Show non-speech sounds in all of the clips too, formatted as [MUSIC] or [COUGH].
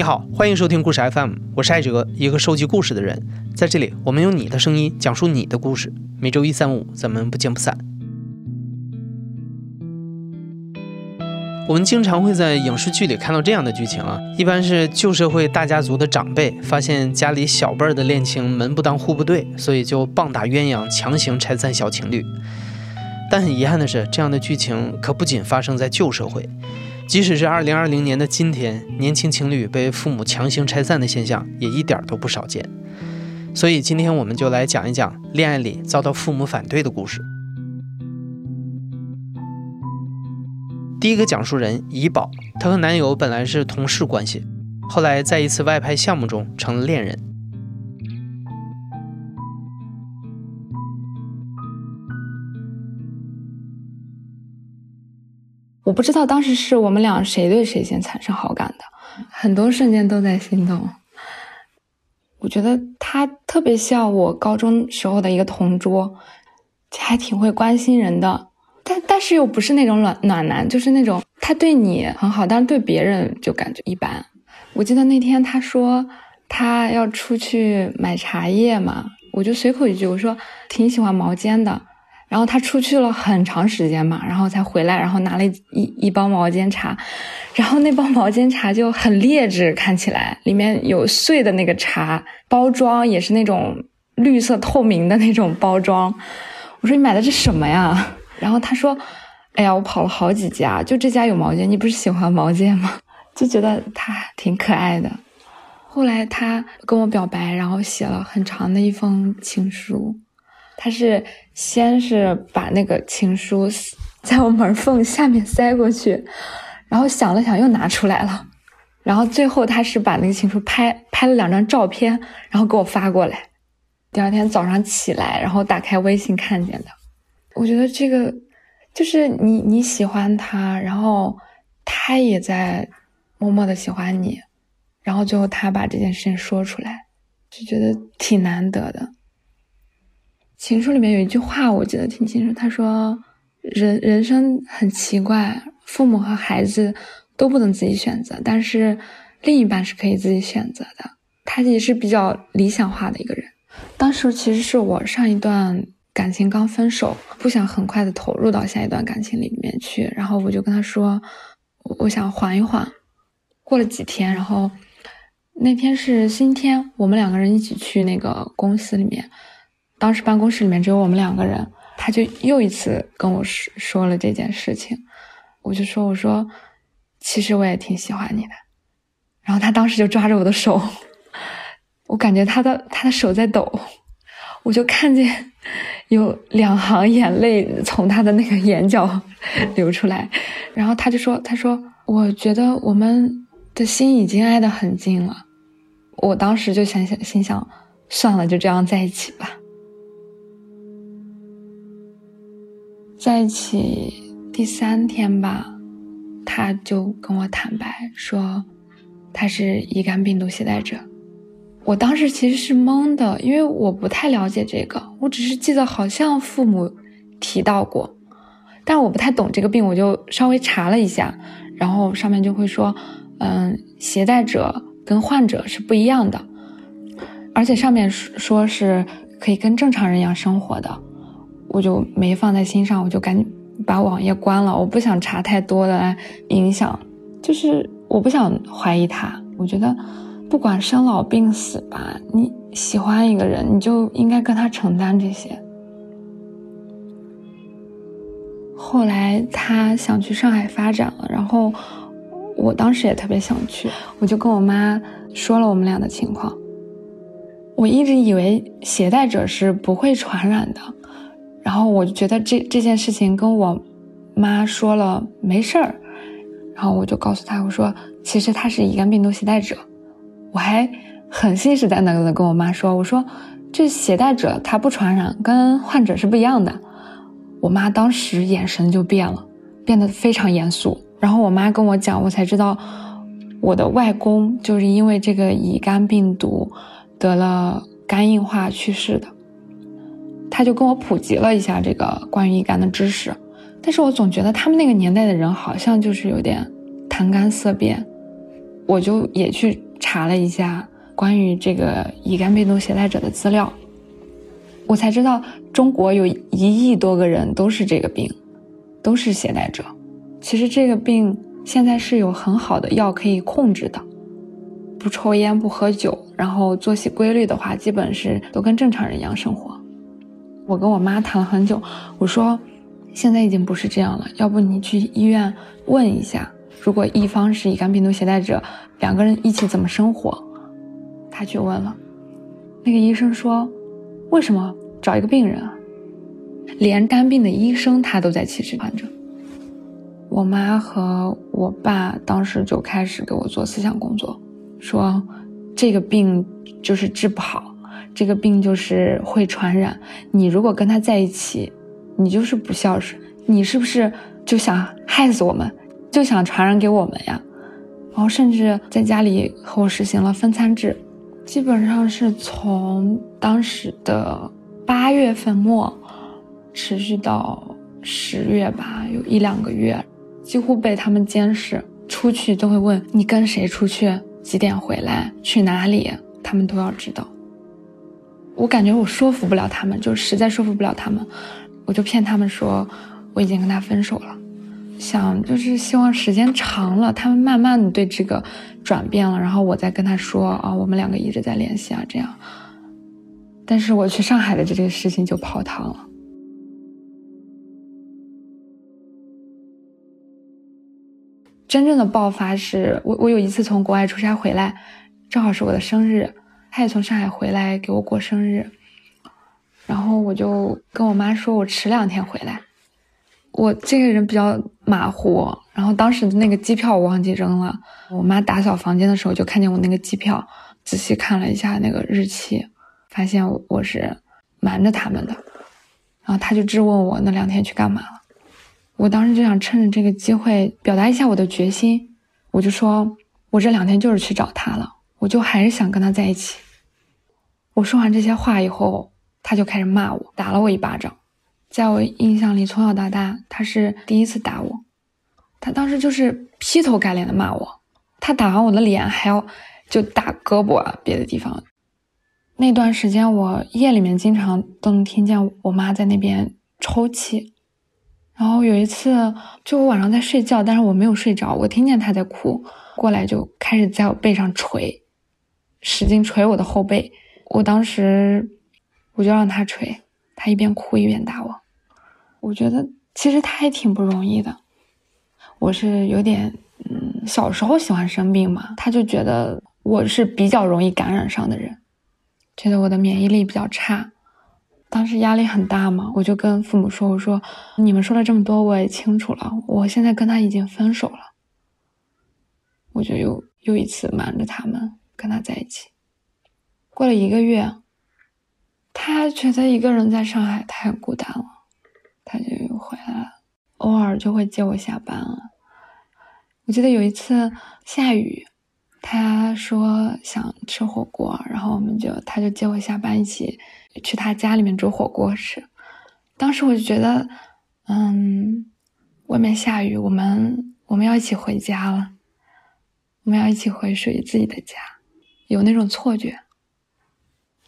你好，欢迎收听故事 FM，我是艾哲，一个收集故事的人。在这里，我们用你的声音讲述你的故事。每周一、三、五，咱们不见不散。我们经常会在影视剧里看到这样的剧情啊，一般是旧社会大家族的长辈发现家里小辈儿的恋情门不当户不对，所以就棒打鸳鸯，强行拆散小情侣。但很遗憾的是，这样的剧情可不仅发生在旧社会。即使是二零二零年的今天，年轻情侣被父母强行拆散的现象也一点都不少见。所以今天我们就来讲一讲恋爱里遭到父母反对的故事。第一个讲述人怡宝，她和男友本来是同事关系，后来在一次外拍项目中成了恋人。我不知道当时是我们俩谁对谁先产生好感的，很多瞬间都在心动。我觉得他特别像我高中时候的一个同桌，还挺会关心人的，但但是又不是那种暖暖男，就是那种他对你很好，但是对别人就感觉一般。我记得那天他说他要出去买茶叶嘛，我就随口一句我说挺喜欢毛尖的。然后他出去了很长时间嘛，然后才回来，然后拿了一一包毛尖茶，然后那包毛尖茶就很劣质，看起来里面有碎的那个茶，包装也是那种绿色透明的那种包装。我说你买的是什么呀？然后他说，哎呀，我跑了好几家，就这家有毛尖，你不是喜欢毛尖吗？[LAUGHS] 就觉得他挺可爱的。后来他跟我表白，然后写了很长的一封情书。他是先是把那个情书 [LAUGHS] 在我门缝下面塞过去，然后想了想又拿出来了，然后最后他是把那个情书拍拍了两张照片，然后给我发过来。第二天早上起来，然后打开微信看见的。我觉得这个就是你你喜欢他，然后他也在默默的喜欢你，然后最后他把这件事情说出来，就觉得挺难得的。情书里面有一句话，我记得挺清楚。他说：“人人生很奇怪，父母和孩子都不能自己选择，但是另一半是可以自己选择的。”他也是比较理想化的一个人。当时其实是我上一段感情刚分手，不想很快的投入到下一段感情里面去，然后我就跟他说：“我想缓一缓。”过了几天，然后那天是星期天，我们两个人一起去那个公司里面。当时办公室里面只有我们两个人，他就又一次跟我说说了这件事情，我就说我说，其实我也挺喜欢你的，然后他当时就抓着我的手，我感觉他的他的手在抖，我就看见有两行眼泪从他的那个眼角流出来，然后他就说他说我觉得我们的心已经挨得很近了，我当时就想想心想算了，就这样在一起吧。在一起第三天吧，他就跟我坦白说，他是乙肝病毒携带者。我当时其实是懵的，因为我不太了解这个，我只是记得好像父母提到过，但我不太懂这个病，我就稍微查了一下，然后上面就会说，嗯，携带者跟患者是不一样的，而且上面说说是可以跟正常人一样生活的。我就没放在心上，我就赶紧把网页关了。我不想查太多的影响，就是我不想怀疑他。我觉得，不管生老病死吧，你喜欢一个人，你就应该跟他承担这些。后来他想去上海发展了，然后我当时也特别想去，我就跟我妈说了我们俩的情况。我一直以为携带者是不会传染的。然后我就觉得这这件事情跟我妈说了没事儿，然后我就告诉她我说其实他是乙肝病毒携带者，我还很信誓旦旦的跟我妈说我说这携带者他不传染，跟患者是不一样的。我妈当时眼神就变了，变得非常严肃。然后我妈跟我讲，我才知道我的外公就是因为这个乙肝病毒得了肝硬化去世的。他就跟我普及了一下这个关于乙肝的知识，但是我总觉得他们那个年代的人好像就是有点谈肝色变，我就也去查了一下关于这个乙肝病毒携带者的资料，我才知道中国有一亿多个人都是这个病，都是携带者。其实这个病现在是有很好的药可以控制的，不抽烟不喝酒，然后作息规律的话，基本是都跟正常人一样生活。我跟我妈谈了很久，我说现在已经不是这样了，要不你去医院问一下，如果一方是乙肝病毒携带者，两个人一起怎么生活？她去问了，那个医生说，为什么找一个病人啊？连肝病的医生他都在歧视患者。我妈和我爸当时就开始给我做思想工作，说这个病就是治不好，这个病就是会传染。你如果跟他在一起，你就是不孝顺。你是不是就想害死我们，就想传染给我们呀？然后甚至在家里和我实行了分餐制，基本上是从当时的八月份末，持续到十月吧，有一两个月。几乎被他们监视，出去都会问你跟谁出去，几点回来，去哪里，他们都要知道。我感觉我说服不了他们，就实在说服不了他们，我就骗他们说我已经跟他分手了，想就是希望时间长了，他们慢慢的对这个转变了，然后我再跟他说啊，我们两个一直在联系啊，这样。但是我去上海的这个事情就泡汤了。真正的爆发是我，我有一次从国外出差回来，正好是我的生日，他也从上海回来给我过生日，然后我就跟我妈说，我迟两天回来。我这个人比较马虎，然后当时的那个机票我忘记扔了，我妈打扫房间的时候就看见我那个机票，仔细看了一下那个日期，发现我是瞒着他们的，然后他就质问我那两天去干嘛了。我当时就想趁着这个机会表达一下我的决心，我就说，我这两天就是去找他了，我就还是想跟他在一起。我说完这些话以后，他就开始骂我，打了我一巴掌。在我印象里，从小到大他是第一次打我，他当时就是劈头盖脸的骂我，他打完我的脸还要就打胳膊啊别的地方。那段时间我夜里面经常都能听见我妈在那边抽泣。然后有一次，就我晚上在睡觉，但是我没有睡着，我听见他在哭，过来就开始在我背上捶，使劲捶我的后背。我当时我就让他捶，他一边哭一边打我。我觉得其实他还挺不容易的。我是有点，嗯，小时候喜欢生病嘛，他就觉得我是比较容易感染上的人，觉得我的免疫力比较差。当时压力很大嘛，我就跟父母说：“我说你们说了这么多，我也清楚了。我现在跟他已经分手了。”我就又又一次瞒着他们跟他在一起。过了一个月，他觉得一个人在上海太孤单了，他就又回来了，偶尔就会接我下班了。我记得有一次下雨，他说想吃火锅，然后我们就他就接我下班一起。去他家里面煮火锅吃，当时我就觉得，嗯，外面下雨，我们我们要一起回家了，我们要一起回属于自己的家，有那种错觉。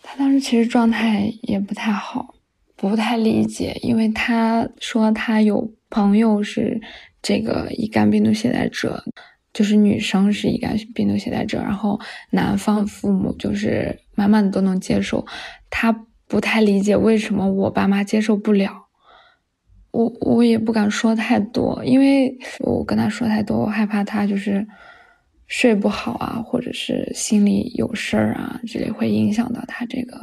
他当时其实状态也不太好，不太理解，因为他说他有朋友是这个乙肝病毒携带者，就是女生是乙肝病毒携带者，然后男方父母就是慢慢的都能接受他。不太理解为什么我爸妈接受不了，我我也不敢说太多，因为我跟他说太多，我害怕他就是睡不好啊，或者是心里有事儿啊之类，会影响到他这个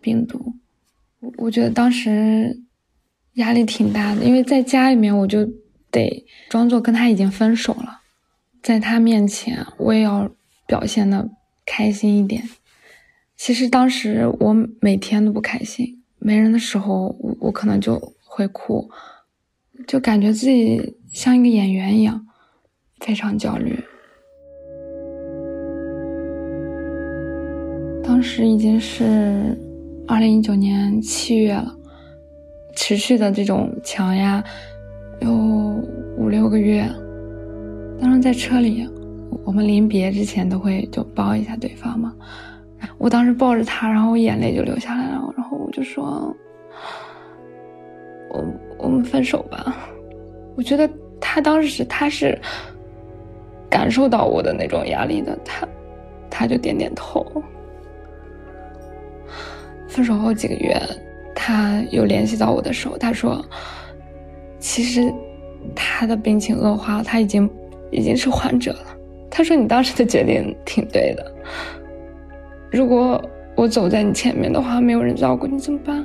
病毒。我我觉得当时压力挺大的，因为在家里面我就得装作跟他已经分手了，在他面前我也要表现的开心一点。其实当时我每天都不开心，没人的时候，我我可能就会哭，就感觉自己像一个演员一样，非常焦虑。当时已经是二零一九年七月了，持续的这种强压有五六个月。当时在车里，我们临别之前都会就抱一下对方嘛。我当时抱着他，然后我眼泪就流下来了，然后我就说：“我我们分手吧。”我觉得他当时他是感受到我的那种压力的，他他就点点头。分手后几个月，他又联系到我的时候，他说：“其实他的病情恶化，他已经已经是患者了。”他说：“你当时的决定挺对的。如果我走在你前面的话，没有人照顾你怎么办？”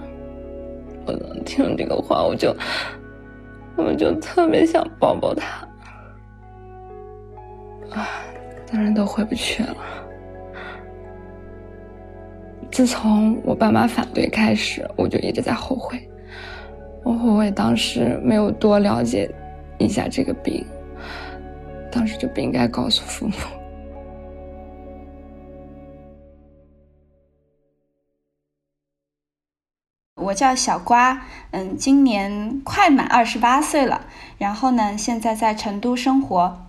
我能听了这个话，我就我就特别想抱抱他，啊，当然都回不去了。自从我爸妈反对开始，我就一直在后悔。我后悔当时没有多了解一下这个病，当时就不应该告诉父母。[LAUGHS] 我叫小瓜，嗯，今年快满二十八岁了，然后呢，现在在成都生活。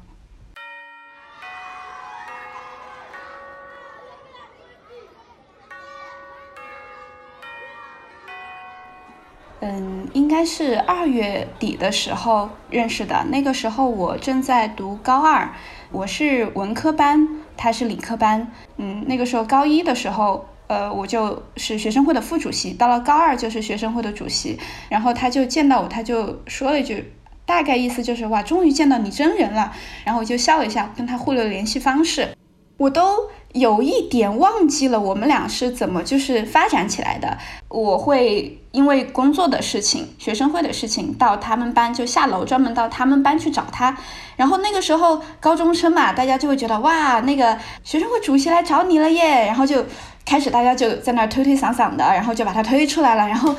嗯，应该是二月底的时候认识的。那个时候我正在读高二，我是文科班，他是理科班。嗯，那个时候高一的时候，呃，我就是学生会的副主席，到了高二就是学生会的主席。然后他就见到我，他就说了一句，大概意思就是哇，终于见到你真人了。然后我就笑了一下，跟他互留联系方式。我都有一点忘记了我们俩是怎么就是发展起来的。我会因为工作的事情、学生会的事情到他们班就下楼，专门到他们班去找他。然后那个时候高中生嘛，大家就会觉得哇，那个学生会主席来找你了耶，然后就开始大家就在那推推搡搡的，然后就把他推出来了，然后。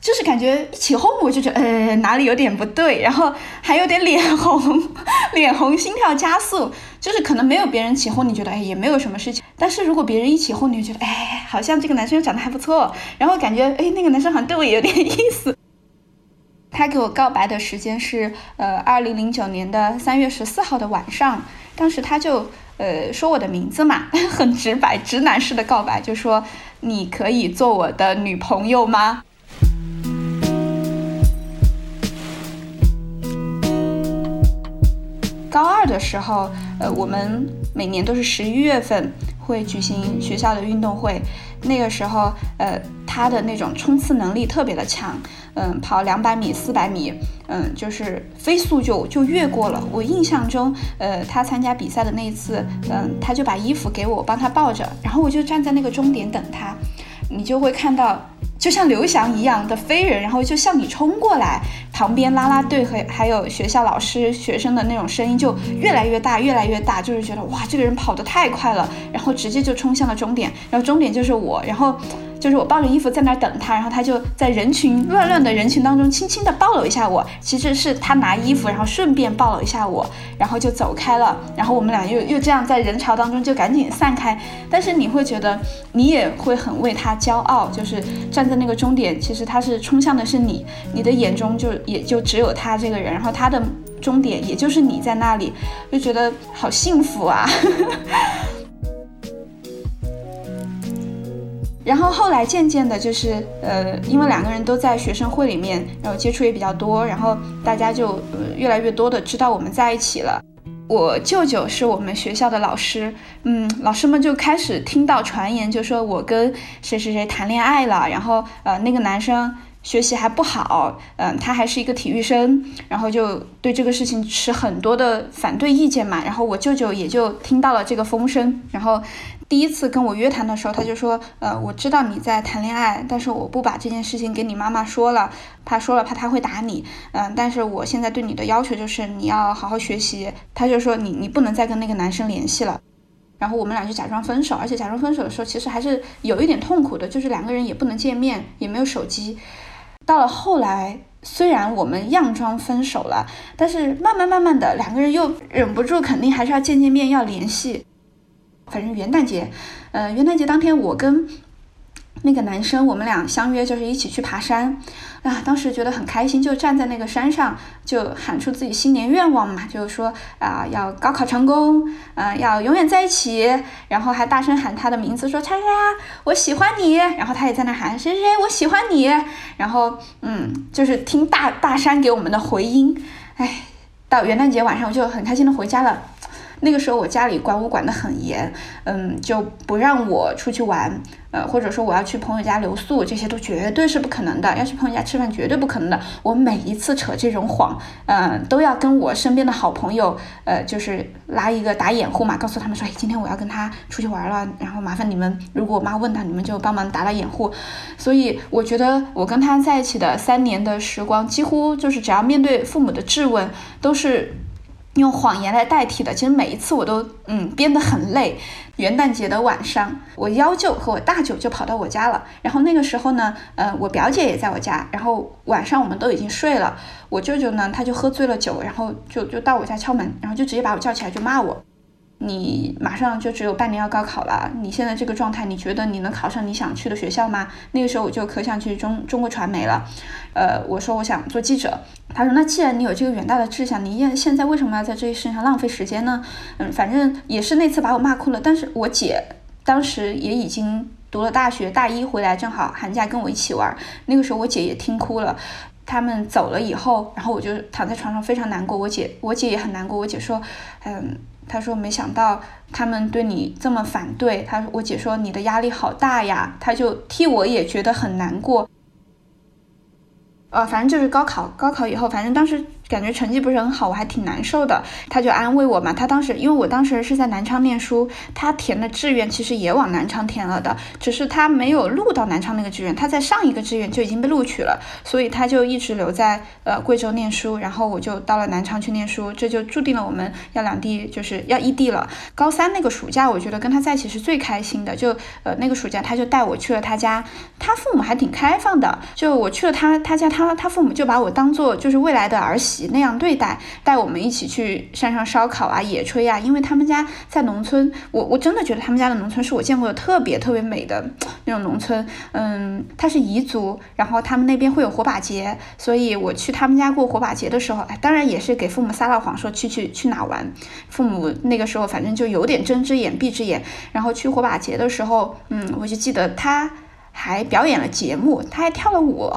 就是感觉一起哄，我就觉得呃哪里有点不对，然后还有点脸红，脸红，心跳加速。就是可能没有别人起哄，你觉得哎也没有什么事情。但是如果别人一起哄，你就觉得哎好像这个男生长得还不错，然后感觉哎那个男生好像对我也有点意思。他给我告白的时间是呃二零零九年的三月十四号的晚上，当时他就呃说我的名字嘛，[LAUGHS] 很直白，直男式的告白，就说你可以做我的女朋友吗？高二的时候，呃，我们每年都是十一月份会举行学校的运动会。那个时候，呃，他的那种冲刺能力特别的强，嗯，跑两百米、四百米，嗯，就是飞速就就越过了。我印象中，呃，他参加比赛的那一次，嗯，他就把衣服给我，帮他抱着，然后我就站在那个终点等他。你就会看到。就像刘翔一样的飞人，然后就向你冲过来，旁边啦啦队和还有学校老师、学生的那种声音就越来越大，越来越大，就是觉得哇，这个人跑得太快了，然后直接就冲向了终点，然后终点就是我，然后。就是我抱着衣服在那儿等他，然后他就在人群乱乱的人群当中轻轻的抱了一下我。其实是他拿衣服，然后顺便抱了一下我，然后就走开了。然后我们俩又又这样在人潮当中就赶紧散开。但是你会觉得你也会很为他骄傲，就是站在那个终点，其实他是冲向的是你，你的眼中就也就只有他这个人，然后他的终点也就是你在那里，就觉得好幸福啊。[LAUGHS] 然后后来渐渐的，就是呃，因为两个人都在学生会里面，然后接触也比较多，然后大家就越来越多的知道我们在一起了。我舅舅是我们学校的老师，嗯，老师们就开始听到传言，就说我跟谁谁谁谈恋爱了，然后呃那个男生学习还不好，嗯，他还是一个体育生，然后就对这个事情持很多的反对意见嘛。然后我舅舅也就听到了这个风声，然后。第一次跟我约谈的时候，他就说：“呃，我知道你在谈恋爱，但是我不把这件事情给你妈妈说了，怕说了怕他会打你。嗯，但是我现在对你的要求就是你要好好学习。”他就说：“你你不能再跟那个男生联系了。”然后我们俩就假装分手，而且假装分手的时候，其实还是有一点痛苦的，就是两个人也不能见面，也没有手机。到了后来，虽然我们样装分手了，但是慢慢慢慢的，两个人又忍不住，肯定还是要见见面，要联系。反正元旦节，呃，元旦节当天，我跟那个男生，我们俩相约就是一起去爬山，啊，当时觉得很开心，就站在那个山上，就喊出自己新年愿望嘛，就是说啊，要高考成功，嗯，要永远在一起，然后还大声喊他的名字，说叉叉，我喜欢你，然后他也在那喊谁谁谁，我喜欢你，然后嗯，就是听大大山给我们的回音，哎，到元旦节晚上我就很开心的回家了。那个时候我家里管我管得很严，嗯，就不让我出去玩，呃，或者说我要去朋友家留宿，这些都绝对是不可能的。要去朋友家吃饭，绝对不可能的。我每一次扯这种谎，嗯，都要跟我身边的好朋友，呃，就是拉一个打掩护嘛，告诉他们说，哎，今天我要跟他出去玩了，然后麻烦你们，如果我妈问他，你们就帮忙打打掩护。所以我觉得我跟他在一起的三年的时光，几乎就是只要面对父母的质问，都是。用谎言来代替的，其实每一次我都嗯编得很累。元旦节的晚上，我幺舅和我大舅就跑到我家了。然后那个时候呢，呃，我表姐也在我家。然后晚上我们都已经睡了，我舅舅呢他就喝醉了酒，然后就就到我家敲门，然后就直接把我叫起来就骂我。你马上就只有半年要高考了，你现在这个状态，你觉得你能考上你想去的学校吗？那个时候我就可想去中中国传媒了，呃，我说我想做记者，他说那既然你有这个远大的志向，你现现在为什么要在这些事情上浪费时间呢？嗯，反正也是那次把我骂哭了，但是我姐当时也已经读了大学，大一回来正好寒假跟我一起玩，那个时候我姐也听哭了，他们走了以后，然后我就躺在床上非常难过，我姐我姐也很难过，我姐说，嗯。他说：“没想到他们对你这么反对。”他说我姐说：“你的压力好大呀。”他就替我也觉得很难过。呃，反正就是高考，高考以后，反正当时。感觉成绩不是很好，我还挺难受的。他就安慰我嘛。他当时，因为我当时是在南昌念书，他填的志愿其实也往南昌填了的，只是他没有录到南昌那个志愿，他在上一个志愿就已经被录取了，所以他就一直留在呃贵州念书。然后我就到了南昌去念书，这就注定了我们要两地就是要异地了。高三那个暑假，我觉得跟他在一起是最开心的。就呃那个暑假，他就带我去了他家，他父母还挺开放的。就我去了他他家，他他父母就把我当做就是未来的儿媳。那样对待，带我们一起去山上烧烤啊、野炊啊，因为他们家在农村，我我真的觉得他们家的农村是我见过的特别特别美的那种农村。嗯，他是彝族，然后他们那边会有火把节，所以我去他们家过火把节的时候，哎，当然也是给父母撒了谎，说去去去哪玩。父母那个时候反正就有点睁只眼闭只眼。然后去火把节的时候，嗯，我就记得他还表演了节目，他还跳了舞。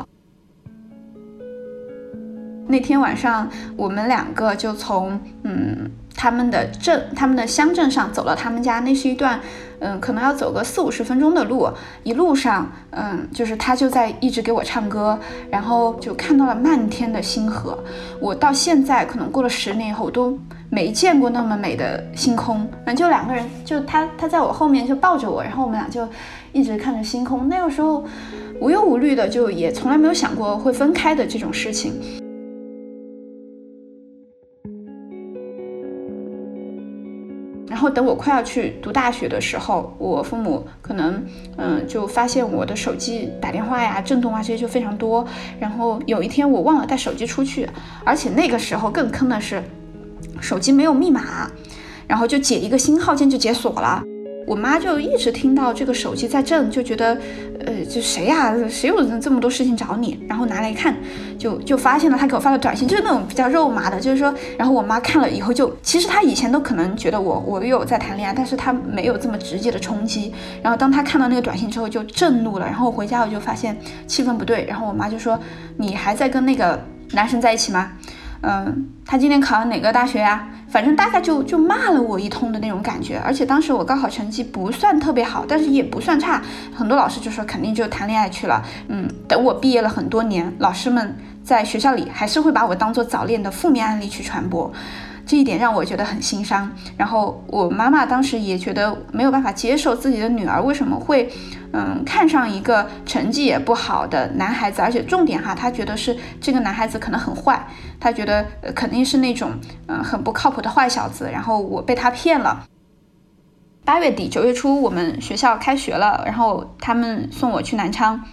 那天晚上，我们两个就从嗯他们的镇、他们的乡镇上走到他们家。那是一段嗯，可能要走个四五十分钟的路。一路上，嗯，就是他就在一直给我唱歌，然后就看到了漫天的星河。我到现在可能过了十年以后，我都没见过那么美的星空。嗯，就两个人，就他他在我后面就抱着我，然后我们俩就一直看着星空。那个时候无忧无虑的，就也从来没有想过会分开的这种事情。然后等我快要去读大学的时候，我父母可能嗯就发现我的手机打电话呀、震动啊这些就非常多。然后有一天我忘了带手机出去，而且那个时候更坑的是，手机没有密码，然后就解一个新号键就解锁了。我妈就一直听到这个手机在震，就觉得，呃，这谁呀？谁有这么多事情找你？然后拿来看，就就发现了他给我发的短信，就是那种比较肉麻的，就是说，然后我妈看了以后就，其实她以前都可能觉得我我有在谈恋爱，但是她没有这么直接的冲击。然后当她看到那个短信之后就震怒了，然后回家我就发现气氛不对，然后我妈就说：“你还在跟那个男生在一起吗？嗯，他今年考了哪个大学呀？”反正大概就就骂了我一通的那种感觉，而且当时我高考成绩不算特别好，但是也不算差，很多老师就说肯定就谈恋爱去了。嗯，等我毕业了很多年，老师们在学校里还是会把我当做早恋的负面案例去传播。这一点让我觉得很心伤，然后我妈妈当时也觉得没有办法接受自己的女儿为什么会，嗯，看上一个成绩也不好的男孩子，而且重点哈，她觉得是这个男孩子可能很坏，她觉得肯定是那种嗯很不靠谱的坏小子，然后我被他骗了。八月底九月初我们学校开学了，然后他们送我去南昌，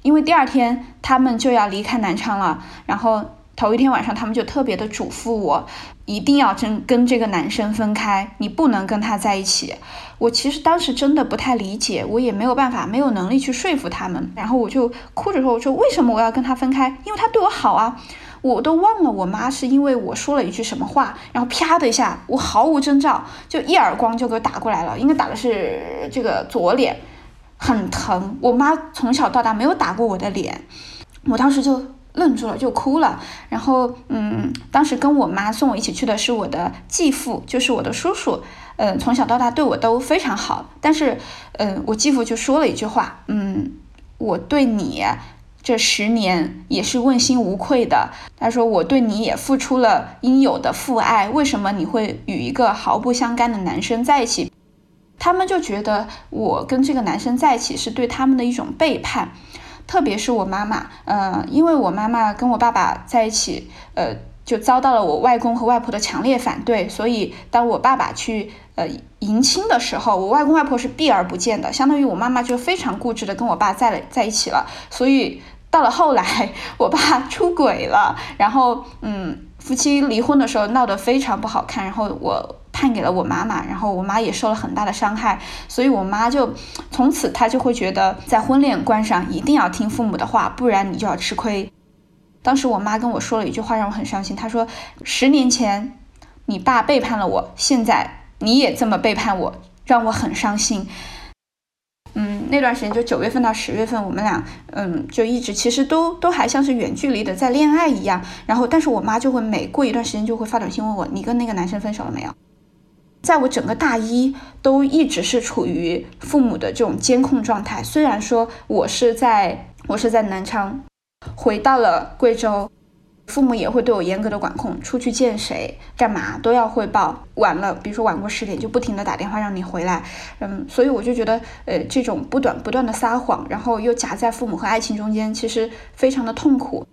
因为第二天他们就要离开南昌了，然后。头一天晚上，他们就特别的嘱咐我，一定要真跟这个男生分开，你不能跟他在一起。我其实当时真的不太理解，我也没有办法，没有能力去说服他们。然后我就哭着说：“我说为什么我要跟他分开？因为他对我好啊！我都忘了我妈是因为我说了一句什么话，然后啪的一下，我毫无征兆就一耳光就给我打过来了，应该打的是这个左脸，很疼。我妈从小到大没有打过我的脸，我当时就。”愣住了，就哭了。然后，嗯，当时跟我妈送我一起去的是我的继父，就是我的叔叔。嗯，从小到大对我都非常好。但是，嗯，我继父就说了一句话，嗯，我对你这十年也是问心无愧的。他说我对你也付出了应有的父爱，为什么你会与一个毫不相干的男生在一起？他们就觉得我跟这个男生在一起是对他们的一种背叛。特别是我妈妈，呃，因为我妈妈跟我爸爸在一起，呃，就遭到了我外公和外婆的强烈反对，所以当我爸爸去呃迎亲的时候，我外公外婆是避而不见的，相当于我妈妈就非常固执的跟我爸在了在一起了。所以到了后来，我爸 [LAUGHS] 出轨了，然后嗯，夫妻离婚的时候闹得非常不好看，然后我。判给了我妈妈，然后我妈也受了很大的伤害，所以我妈就从此她就会觉得在婚恋观上一定要听父母的话，不然你就要吃亏。当时我妈跟我说了一句话，让我很伤心。她说：“十年前你爸背叛了我，现在你也这么背叛我，让我很伤心。”嗯，那段时间就九月份到十月份，我们俩嗯就一直其实都都还像是远距离的在恋爱一样。然后，但是我妈就会每过一段时间就会发短信问我：“你跟那个男生分手了没有？”在我整个大一都一直是处于父母的这种监控状态。虽然说我是在我是在南昌，回到了贵州，父母也会对我严格的管控，出去见谁干嘛都要汇报。晚了，比如说晚过十点，就不停的打电话让你回来。嗯，所以我就觉得，呃，这种不断不断的撒谎，然后又夹在父母和爱情中间，其实非常的痛苦。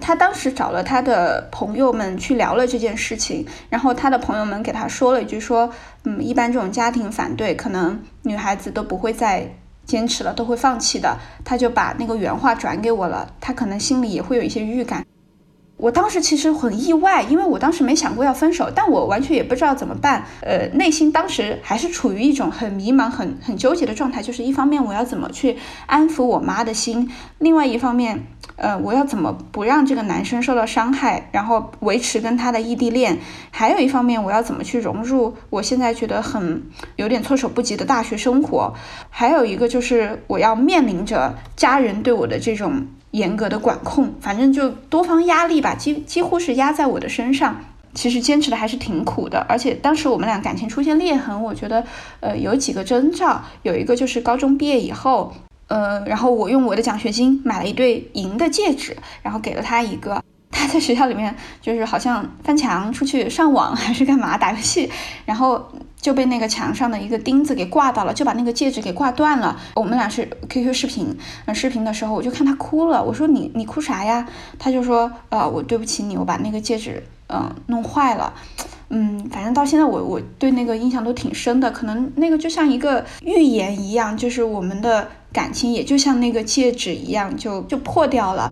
他当时找了他的朋友们去聊了这件事情，然后他的朋友们给他说了一句说，嗯，一般这种家庭反对，可能女孩子都不会再坚持了，都会放弃的。他就把那个原话转给我了，他可能心里也会有一些预感。我当时其实很意外，因为我当时没想过要分手，但我完全也不知道怎么办。呃，内心当时还是处于一种很迷茫、很很纠结的状态。就是一方面我要怎么去安抚我妈的心，另外一方面，呃，我要怎么不让这个男生受到伤害，然后维持跟他的异地恋。还有一方面，我要怎么去融入我现在觉得很有点措手不及的大学生活。还有一个就是我要面临着家人对我的这种。严格的管控，反正就多方压力吧，几几乎是压在我的身上。其实坚持的还是挺苦的，而且当时我们俩感情出现裂痕，我觉得，呃，有几个征兆，有一个就是高中毕业以后，呃，然后我用我的奖学金买了一对银的戒指，然后给了他一个。他在学校里面就是好像翻墙出去上网还是干嘛打游戏，然后就被那个墙上的一个钉子给挂到了，就把那个戒指给挂断了。我们俩是 QQ 视频，嗯，视频的时候我就看他哭了，我说你你哭啥呀？他就说呃我对不起你，我把那个戒指嗯弄坏了，嗯，反正到现在我我对那个印象都挺深的，可能那个就像一个预言一样，就是我们的感情也就像那个戒指一样，就就破掉了。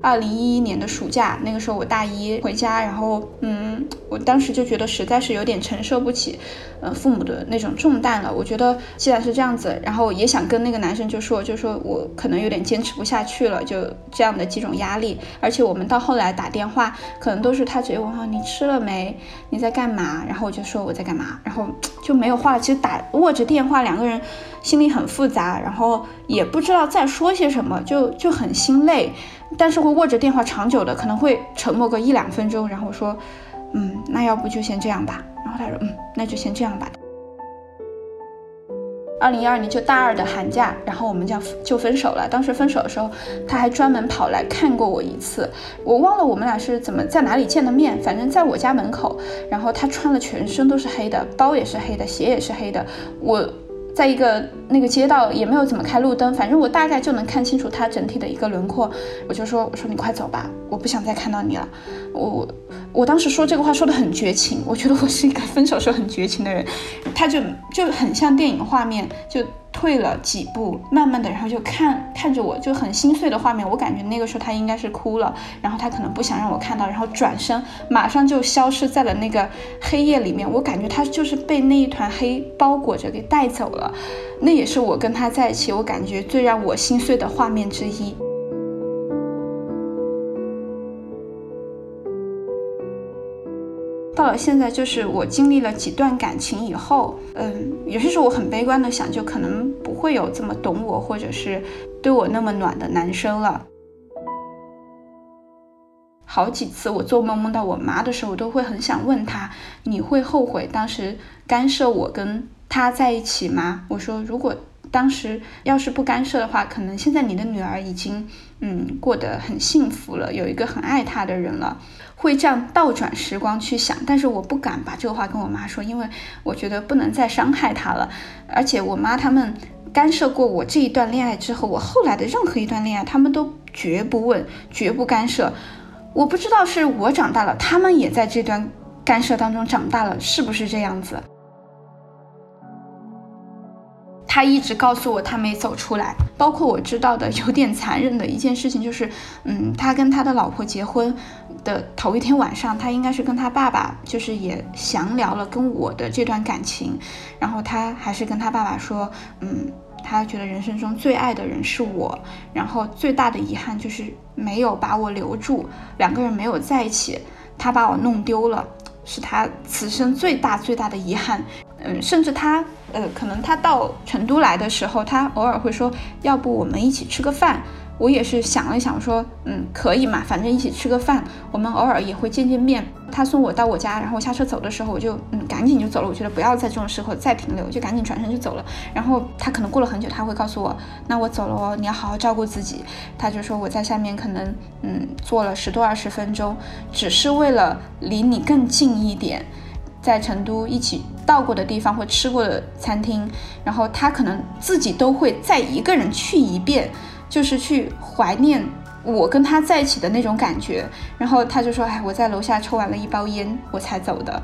二零一一年的暑假，那个时候我大一回家，然后嗯，我当时就觉得实在是有点承受不起，呃，父母的那种重担了。我觉得既然是这样子，然后也想跟那个男生就说，就说我可能有点坚持不下去了，就这样的几种压力。而且我们到后来打电话，可能都是他直接问哈你吃了没？你在干嘛？然后我就说我在干嘛，然后就没有话。其实打握着电话，两个人心里很复杂，然后也不知道再说些什么，就就很心累。但是会握着电话长久的，可能会沉默个一两分钟，然后我说，嗯，那要不就先这样吧。然后他说，嗯，那就先这样吧。二零一二年就大二的寒假，然后我们就就分手了。当时分手的时候，他还专门跑来看过我一次。我忘了我们俩是怎么在哪里见的面，反正在我家门口。然后他穿了全身都是黑的，包也是黑的，鞋也是黑的。我。在一个那个街道也没有怎么开路灯，反正我大概就能看清楚它整体的一个轮廓。我就说，我说你快走吧，我不想再看到你了。我我当时说这个话说的很绝情，我觉得我是一个分手时候很绝情的人。他就就很像电影画面，就。退了几步，慢慢的，然后就看看着我，就很心碎的画面。我感觉那个时候他应该是哭了，然后他可能不想让我看到，然后转身马上就消失在了那个黑夜里面。我感觉他就是被那一团黑包裹着给带走了。那也是我跟他在一起，我感觉最让我心碎的画面之一。到了现在，就是我经历了几段感情以后，嗯，有些时候我很悲观的想，就可能不会有这么懂我，或者是对我那么暖的男生了。好几次我做梦梦到我妈的时候，我都会很想问她：“你会后悔当时干涉我跟他在一起吗？”我说：“如果当时要是不干涉的话，可能现在你的女儿已经嗯过得很幸福了，有一个很爱她的人了。”会这样倒转时光去想，但是我不敢把这个话跟我妈说，因为我觉得不能再伤害她了。而且我妈他们干涉过我这一段恋爱之后，我后来的任何一段恋爱，他们都绝不问，绝不干涉。我不知道是我长大了，他们也在这段干涉当中长大了，是不是这样子？他一直告诉我他没走出来，包括我知道的有点残忍的一件事情就是，嗯，他跟他的老婆结婚的头一天晚上，他应该是跟他爸爸就是也详聊了跟我的这段感情，然后他还是跟他爸爸说，嗯，他觉得人生中最爱的人是我，然后最大的遗憾就是没有把我留住，两个人没有在一起，他把我弄丢了，是他此生最大最大的遗憾。嗯，甚至他，呃，可能他到成都来的时候，他偶尔会说，要不我们一起吃个饭。我也是想了想，说，嗯，可以嘛，反正一起吃个饭，我们偶尔也会见见面。他送我到我家，然后我下车走的时候，我就，嗯，赶紧就走了。我觉得不要在这种时候再停留，就赶紧转身就走了。然后他可能过了很久，他会告诉我，那我走了哦，你要好好照顾自己。他就说我在下面可能，嗯，坐了十多二十分钟，只是为了离你更近一点。在成都一起到过的地方或吃过的餐厅，然后他可能自己都会再一个人去一遍，就是去怀念我跟他在一起的那种感觉。然后他就说：“哎，我在楼下抽完了一包烟，我才走的。”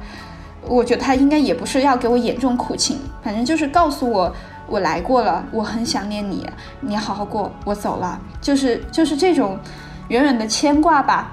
我觉得他应该也不是要给我演这种苦情，反正就是告诉我我来过了，我很想念你，你好好过，我走了，就是就是这种远远的牵挂吧。